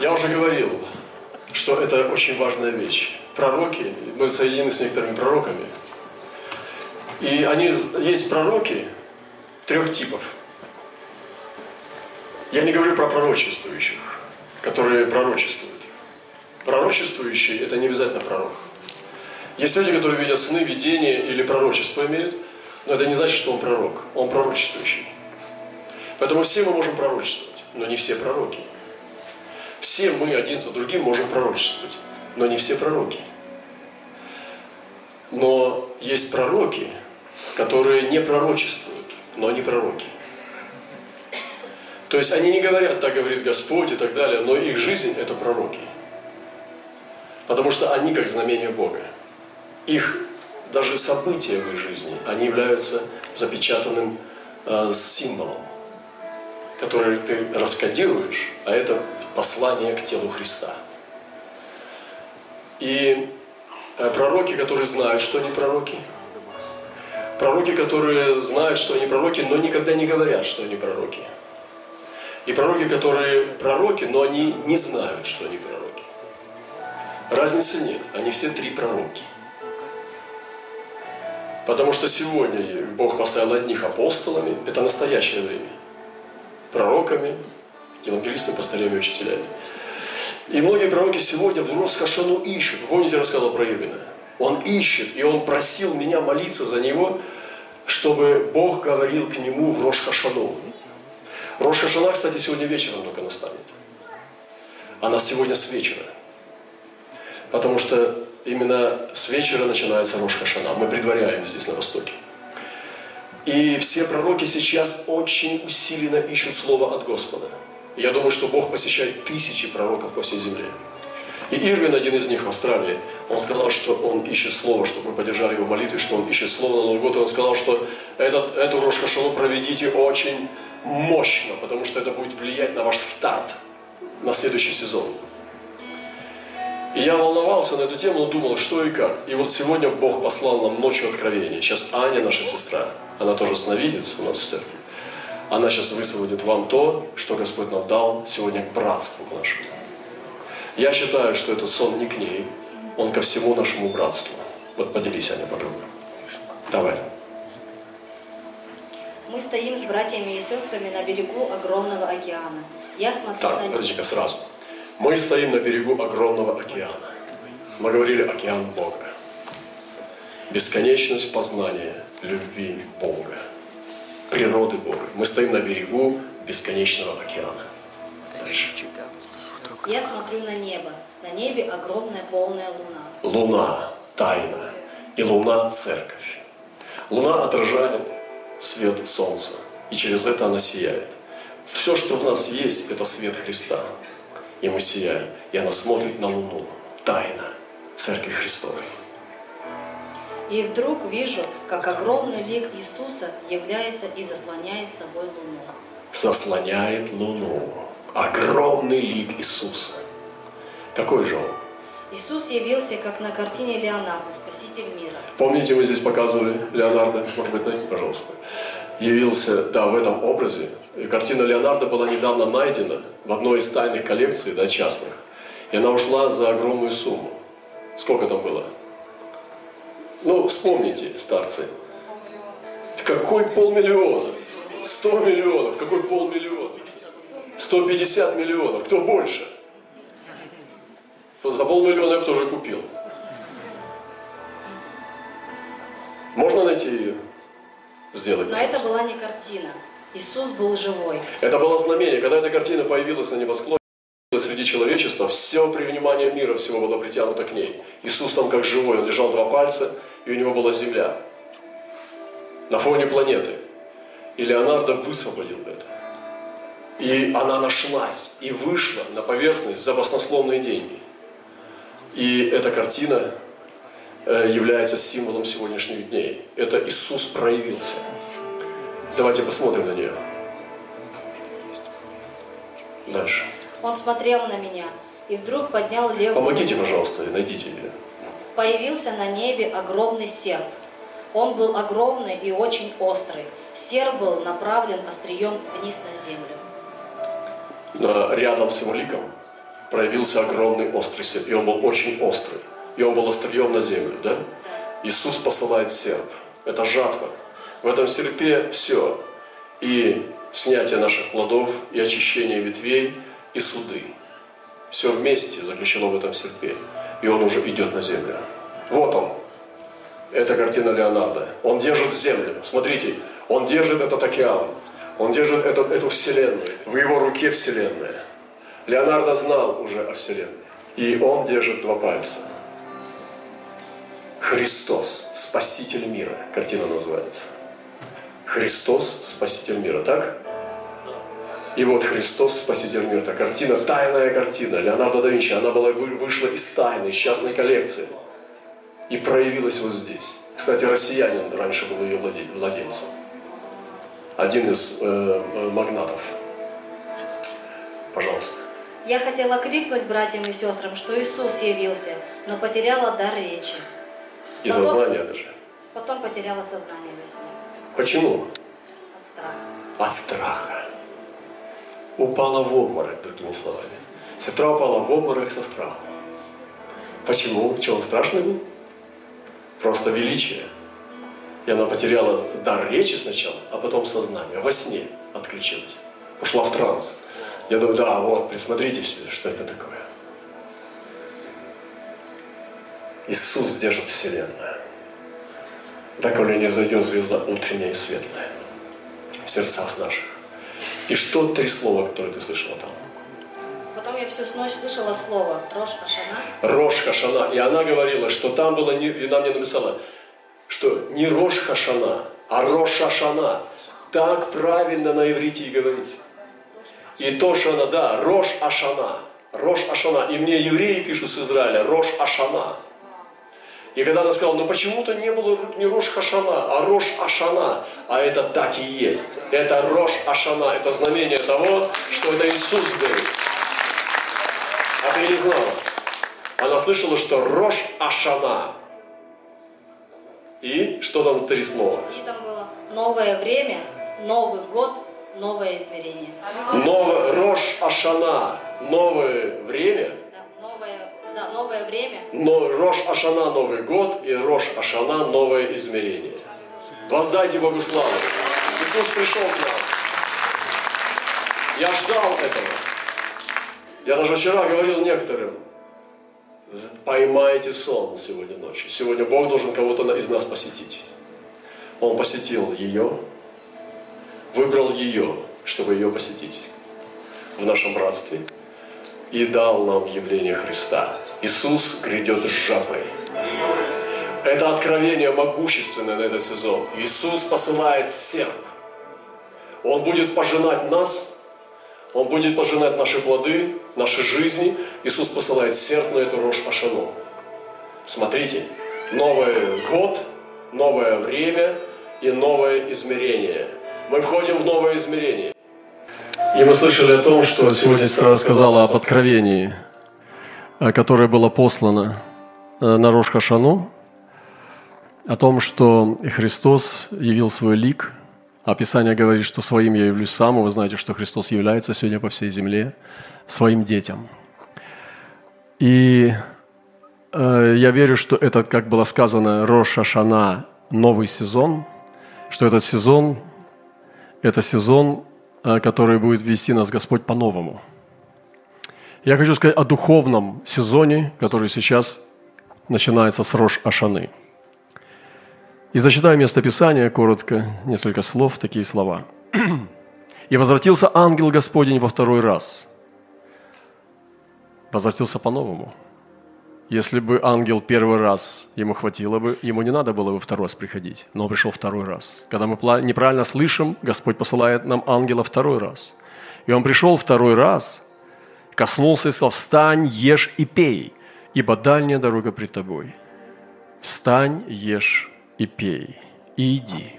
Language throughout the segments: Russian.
Я уже говорил, что это очень важная вещь. Пророки, мы соединены с некоторыми пророками, и они, есть пророки трех типов. Я не говорю про пророчествующих, которые пророчествуют. Пророчествующий – это не обязательно пророк. Есть люди, которые видят сны, видения или пророчество имеют, но это не значит, что он пророк. Он пророчествующий. Поэтому все мы можем пророчествовать, но не все пророки. Все мы один за другим можем пророчествовать, но не все пророки. Но есть пророки, которые не пророчествуют, но они пророки. То есть они не говорят, так говорит Господь и так далее, но их жизнь – это пророки. Потому что они как знамение Бога. Их даже события в их жизни, они являются запечатанным э, символом, который ты раскодируешь, а это послание к телу Христа. И э, пророки, которые знают, что они пророки, пророки, которые знают, что они пророки, но никогда не говорят, что они пророки. И пророки, которые пророки, но они не знают, что они пророки. Разницы нет, они все три пророки. Потому что сегодня Бог поставил одних апостолами, это настоящее время, пророками, евангелистами, пастырями, учителями. И многие пророки сегодня в Росхашану ищут. Помните, я рассказывал про Ирвина? Он ищет, и он просил меня молиться за него, чтобы Бог говорил к нему в Рошхашану. Кстати, сегодня вечером только настанет. Она сегодня с вечера. Потому что именно с вечера начинается Рошхашана. Мы предваряем здесь на Востоке. И все пророки сейчас очень усиленно ищут Слово от Господа. Я думаю, что Бог посещает тысячи пророков по всей земле. И Ирвин, один из них в Австралии, он сказал, что он ищет слово, чтобы мы поддержали его молитвы, что он ищет слово на Новый год. И он сказал, что этот, эту Рошхашану проведите очень мощно, потому что это будет влиять на ваш старт, на следующий сезон. И я волновался на эту тему, но думал, что и как. И вот сегодня Бог послал нам ночью откровения. Сейчас Аня, наша сестра, она тоже сновидец у нас в церкви. Она сейчас высвободит вам то, что Господь нам дал сегодня к братству к нашему. Я считаю, что это сон не к ней, он ко всему нашему братству. Вот поделись, Аня, подробно. Давай. Мы стоим с братьями и сестрами на берегу огромного океана. Я смотрю Так, на подожди-ка сразу. Мы стоим на берегу огромного океана. Мы говорили океан Бога. Бесконечность познания любви Бога. Природы Бога. Мы стоим на берегу бесконечного океана. Дальше. Я смотрю на небо. На небе огромная полная луна. Луна – тайна, и луна – церковь. Луна отражает свет солнца, и через это она сияет. Все, что у нас есть, это свет Христа. И мы сияем, и она смотрит на луну. Тайна Церкви Христовой. И вдруг вижу, как огромный лик Иисуса является и заслоняет собой луну. Заслоняет луну. Огромный лик Иисуса. Какой же он? Иисус явился, как на картине Леонардо, Спаситель мира. Помните, мы здесь показывали Леонардо? Может быть, найдите, пожалуйста. Явился, да, в этом образе. И картина Леонардо была недавно найдена в одной из тайных коллекций, да, частных. И она ушла за огромную сумму. Сколько там было? Ну, вспомните, старцы. Какой полмиллиона? Сто миллионов. Какой полмиллиона? 150 миллионов. Кто больше? За полмиллиона я бы тоже купил. Можно найти ее? Сделать. Но это была не картина. Иисус был живой. Это было знамение. Когда эта картина появилась на небосклоне, среди человечества, все при внимание мира всего было притянуто к ней. Иисус там как живой, он держал два пальца, и у него была земля на фоне планеты. И Леонардо высвободил это. И она нашлась и вышла на поверхность за баснословные деньги. И эта картина э, является символом сегодняшних дней. Это Иисус проявился. Давайте посмотрим на нее. Дальше. Он смотрел на меня и вдруг поднял левую Помогите, пожалуйста, найдите ее. Появился на небе огромный серп. Он был огромный и очень острый. Серп был направлен острием вниз на землю. На- Рядом с его ликом проявился огромный острый серп. И он был очень острый. И он был острием на землю, да? Иисус посылает серп. Это жатва. В этом серпе все. И снятие наших плодов, и очищение ветвей, и суды. Все вместе заключено в этом серпе. И он уже идет на землю. Вот он. Это картина Леонардо. Он держит землю. Смотрите, он держит этот океан. Он держит эту, эту вселенную. В его руке вселенная. Леонардо знал уже о вселенной. И он держит два пальца. Христос, Спаситель мира. Картина называется. Христос, Спаситель мира, так? И вот Христос, Спаситель мира. Это картина, тайная картина. Леонардо да Винчи, она была, вышла из тайны, из частной коллекции. И проявилась вот здесь. Кстати, россиянин раньше был ее владельцем. Один из э, э, магнатов. Пожалуйста. Я хотела крикнуть братьям и сестрам, что Иисус явился, но потеряла дар речи. И потом, сознание даже. Потом потеряла сознание во сне. Почему? От страха. От страха. Упала в обморок, другими словами. Сестра упала в обморок со страхом. Почему? Что, он страшный был? Просто величие. И она потеряла дар речи сначала, а потом сознание. Во сне отключилась. Ушла в транс. Я думаю, да, вот, присмотрите, что это такое. Иисус держит Вселенную. Доколе не зайдет звезда утренняя и светлая в сердцах наших. И что три слова, которые ты слышала там? Потом я всю ночь слышала слово Рош Хашана. Рош Хашана. И она говорила, что там было, не, и нам не написала, что не Рош Хашана, а Рош Хашана. Так правильно на иврите и говорится. И то, что она, да, Рош Ашана. Рош Ашана. И мне евреи пишут с Израиля, Рош Ашана. И когда она сказала, ну почему-то не было не Рош Хашана, а Рош Ашана. А это так и есть. Это Рош Ашана. Это знамение того, что это Иисус был. А ты не знала. Она слышала, что Рош Ашана. И что там слова? И там было новое время, Новый год, новое измерение. Новое, Рош Ашана, новое время, да, новое время. Но Рош Ашана Новый год и Рош Ашана новое измерение. Воздайте Богу славу. Иисус пришел к нам. Я ждал этого. Я даже вчера говорил некоторым, поймайте сон сегодня ночью. Сегодня Бог должен кого-то из нас посетить. Он посетил ее, выбрал ее, чтобы ее посетить в нашем братстве и дал нам явление Христа. Иисус грядет с жатвой. Это откровение могущественное на этот сезон. Иисус посылает серп. Он будет пожинать нас, Он будет пожинать наши плоды, наши жизни. Иисус посылает серп на эту рожь Ашану. Смотрите, новый год, новое время и новое измерение. Мы входим в новое измерение. И мы слышали о том, что сегодня сестра рассказала об откровении – которое было послано э, на Рош Хашану, о том, что Христос явил свой лик. Описание говорит, что своим я явлюсь сам, вы знаете, что Христос является сегодня по всей земле своим детям. И э, я верю, что это, как было сказано, Рош Хашана, новый сезон, что этот сезон – это сезон, э, который будет вести нас Господь по-новому – я хочу сказать о духовном сезоне, который сейчас начинается с Рош Ашаны. И зачитаю место Писания, коротко, несколько слов, такие слова. «И возвратился ангел Господень во второй раз». Возвратился по-новому. Если бы ангел первый раз ему хватило бы, ему не надо было бы второй раз приходить, но он пришел второй раз. Когда мы неправильно слышим, Господь посылает нам ангела второй раз. И он пришел второй раз – Коснулся и сказал, встань, ешь и пей, ибо дальняя дорога пред тобой. Встань, ешь и пей, и иди.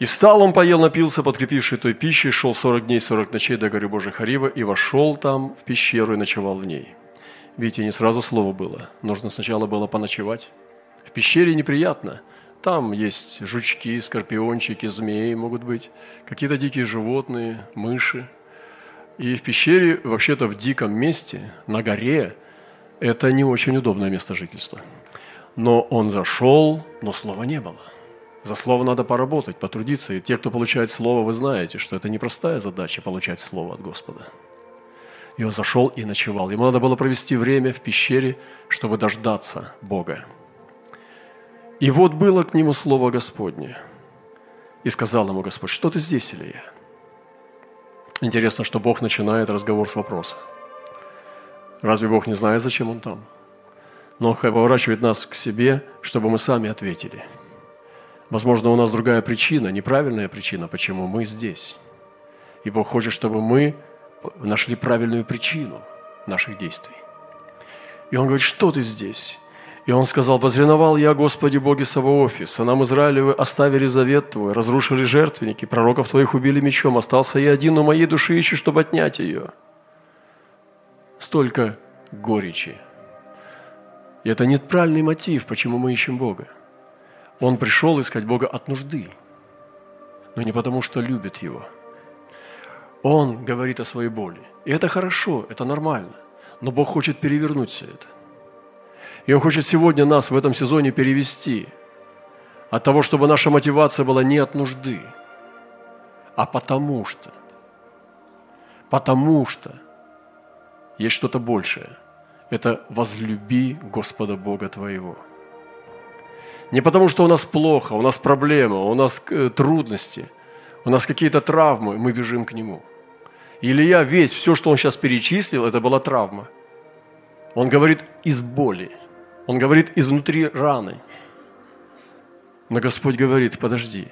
И встал он, поел, напился, подкрепивший той пищей, шел сорок дней, сорок ночей до горы Божьей Харива, и вошел там в пещеру и ночевал в ней. Видите, не сразу слово было. Нужно сначала было поночевать. В пещере неприятно. Там есть жучки, скорпиончики, змеи могут быть, какие-то дикие животные, мыши – И в пещере, вообще-то в диком месте, на горе, это не очень удобное место жительства. Но он зашел, но слова не было. За слово надо поработать, потрудиться. И те, кто получает слово, вы знаете, что это непростая задача получать слово от Господа. И он зашел и ночевал. Ему надо было провести время в пещере, чтобы дождаться Бога. И вот было к нему слово Господне. И сказал ему Господь, что ты здесь, Илья? Интересно, что Бог начинает разговор с вопроса. Разве Бог не знает, зачем Он там? Но Он поворачивает нас к себе, чтобы мы сами ответили. Возможно, у нас другая причина, неправильная причина, почему мы здесь. И Бог хочет, чтобы мы нашли правильную причину наших действий. И Он говорит, что ты здесь? И он сказал, «Возреновал я, Господи Боге Саваофи, сынам Израилевы оставили завет Твой, разрушили жертвенники, пророков Твоих убили мечом, остался я один, но моей души ищу, чтобы отнять ее». Столько горечи. И это неправильный мотив, почему мы ищем Бога. Он пришел искать Бога от нужды, но не потому, что любит Его. Он говорит о своей боли. И это хорошо, это нормально. Но Бог хочет перевернуть все это. И Он хочет сегодня нас в этом сезоне перевести от того, чтобы наша мотивация была не от нужды, а потому что. Потому что есть что-то большее. Это возлюби Господа Бога твоего. Не потому, что у нас плохо, у нас проблема, у нас э, трудности, у нас какие-то травмы, мы бежим к Нему. Илья весь, все, что он сейчас перечислил, это была травма. Он говорит из боли – он говорит изнутри раны. Но Господь говорит, подожди,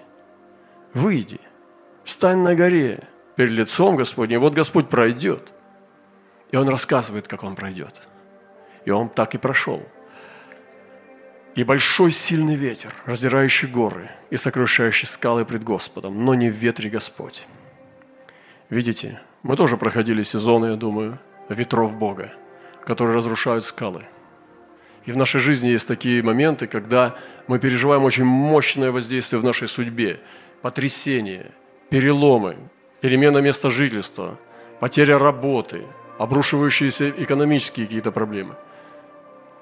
выйди, встань на горе перед лицом Господним, вот Господь пройдет. И Он рассказывает, как Он пройдет. И Он так и прошел. И большой сильный ветер, раздирающий горы и сокрушающий скалы пред Господом, но не в ветре Господь. Видите, мы тоже проходили сезоны, я думаю, ветров Бога, которые разрушают скалы – и в нашей жизни есть такие моменты, когда мы переживаем очень мощное воздействие в нашей судьбе, потрясение, переломы, перемена места жительства, потеря работы, обрушивающиеся экономические какие-то проблемы.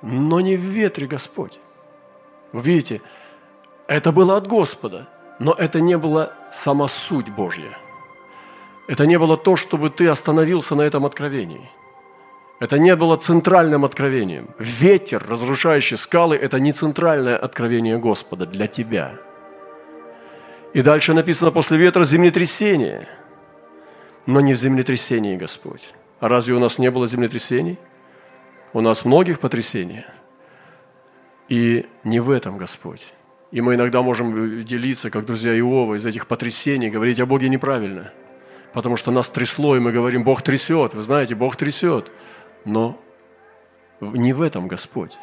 Но не в ветре Господь. Вы видите, это было от Господа, но это не была сама суть Божья. Это не было то, чтобы ты остановился на этом откровении – это не было центральным откровением. Ветер, разрушающий скалы, это не центральное откровение Господа для тебя. И дальше написано после ветра землетрясение. Но не в землетрясении Господь. А разве у нас не было землетрясений? У нас многих потрясений. И не в этом Господь. И мы иногда можем делиться, как друзья Иова, из этих потрясений, говорить о Боге неправильно. Потому что нас трясло, и мы говорим, Бог трясет. Вы знаете, Бог трясет но не в этом Господь.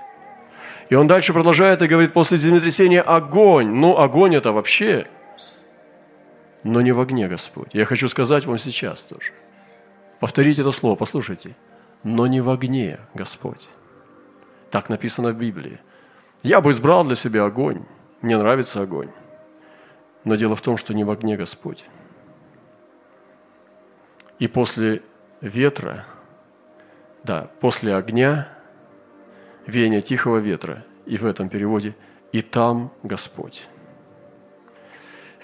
И он дальше продолжает и говорит, после землетрясения огонь. Ну, огонь это вообще, но не в огне Господь. Я хочу сказать вам сейчас тоже. Повторите это слово, послушайте. Но не в огне Господь. Так написано в Библии. Я бы избрал для себя огонь. Мне нравится огонь. Но дело в том, что не в огне Господь. И после ветра – да, после огня, веяния тихого ветра. И в этом переводе «И там Господь».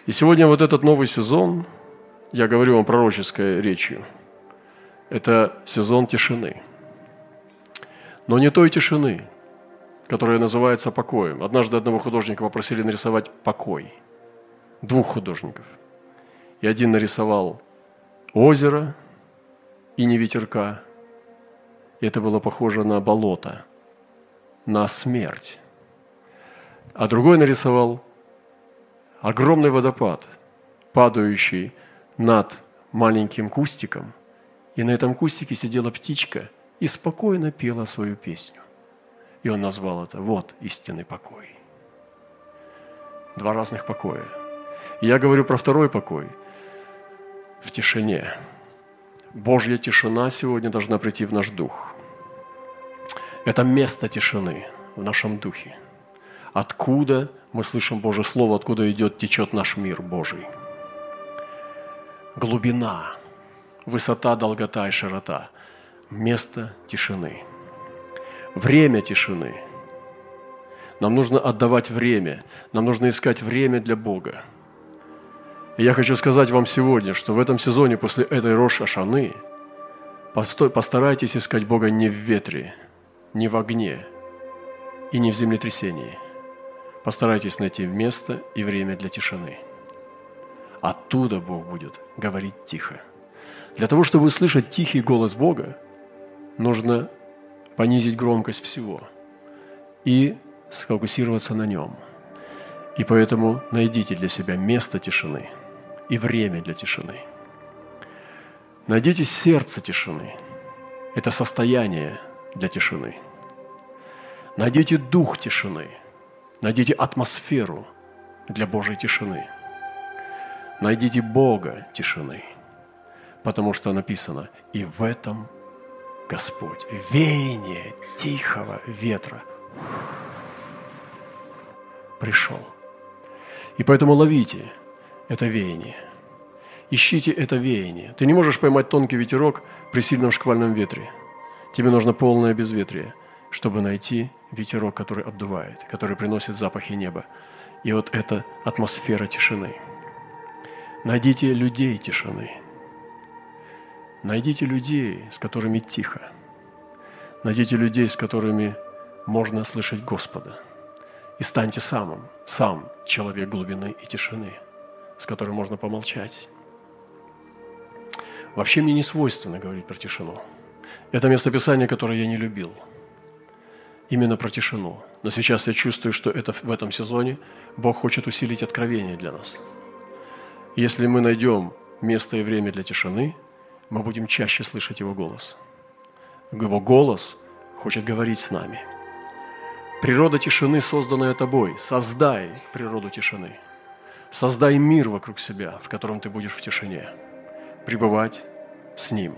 И сегодня вот этот новый сезон, я говорю вам пророческой речью, это сезон тишины. Но не той тишины, которая называется покоем. Однажды одного художника попросили нарисовать покой. Двух художников. И один нарисовал озеро и не ветерка, это было похоже на болото, на смерть. А другой нарисовал огромный водопад, падающий над маленьким кустиком, и на этом кустике сидела птичка и спокойно пела свою песню. И он назвал это «Вот истинный покой». Два разных покоя. И я говорю про второй покой в тишине. Божья тишина сегодня должна прийти в наш дух – это место тишины в нашем духе. Откуда мы слышим Божье Слово, откуда идет, течет наш мир Божий. Глубина, высота, долгота и широта. Место тишины. Время тишины. Нам нужно отдавать время. Нам нужно искать время для Бога. И я хочу сказать вам сегодня, что в этом сезоне после этой Рош Ашаны постарайтесь искать Бога не в ветре, не в огне и не в землетрясении. Постарайтесь найти место и время для тишины. Оттуда Бог будет говорить тихо. Для того, чтобы услышать тихий голос Бога, нужно понизить громкость всего и сфокусироваться на нем. И поэтому найдите для себя место тишины и время для тишины. Найдите сердце тишины. Это состояние для тишины. Найдите дух тишины. Найдите атмосферу для Божьей тишины. Найдите Бога тишины. Потому что написано, и в этом Господь, веяние тихого ветра пришел. И поэтому ловите это веяние. Ищите это веяние. Ты не можешь поймать тонкий ветерок при сильном шквальном ветре. Тебе нужно полное безветрие, чтобы найти ветерок, который обдувает, который приносит запахи неба. И вот это атмосфера тишины. Найдите людей тишины. Найдите людей, с которыми тихо. Найдите людей, с которыми можно слышать Господа. И станьте самым, сам человек глубины и тишины, с которым можно помолчать. Вообще мне не свойственно говорить про тишину. Это местописание, которое я не любил. Именно про тишину. Но сейчас я чувствую, что это в этом сезоне Бог хочет усилить откровение для нас. Если мы найдем место и время для тишины, мы будем чаще слышать Его голос. Его голос хочет говорить с нами – Природа тишины, созданная тобой. Создай природу тишины. Создай мир вокруг себя, в котором ты будешь в тишине. Пребывать с Ним.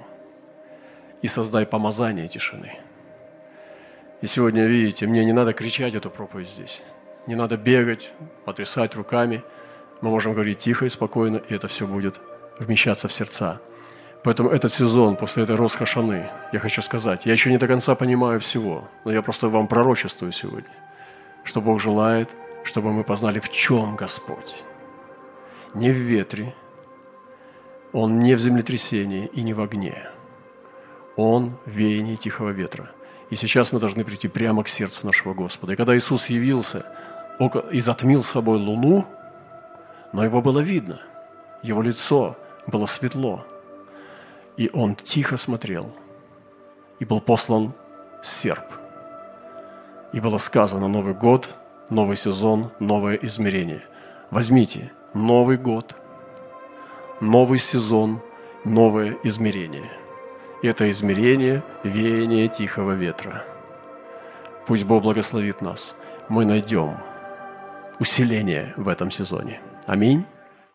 И создай помазание тишины. И сегодня, видите, мне не надо кричать эту проповедь здесь. Не надо бегать, потрясать руками. Мы можем говорить тихо и спокойно, и это все будет вмещаться в сердца. Поэтому этот сезон, после этой Росхашаны, я хочу сказать, я еще не до конца понимаю всего, но я просто вам пророчествую сегодня, что Бог желает, чтобы мы познали, в чем Господь. Не в ветре, Он не в землетрясении и не в огне. Он в веянии тихого ветра. И сейчас мы должны прийти прямо к сердцу нашего Господа. И когда Иисус явился и затмил собой луну, но его было видно, его лицо было светло – и он тихо смотрел, и был послан серп. И было сказано Новый год, новый сезон, новое измерение. Возьмите Новый год, новый сезон, новое измерение. Это измерение – веяние тихого ветра. Пусть Бог благословит нас. Мы найдем усиление в этом сезоне. Аминь.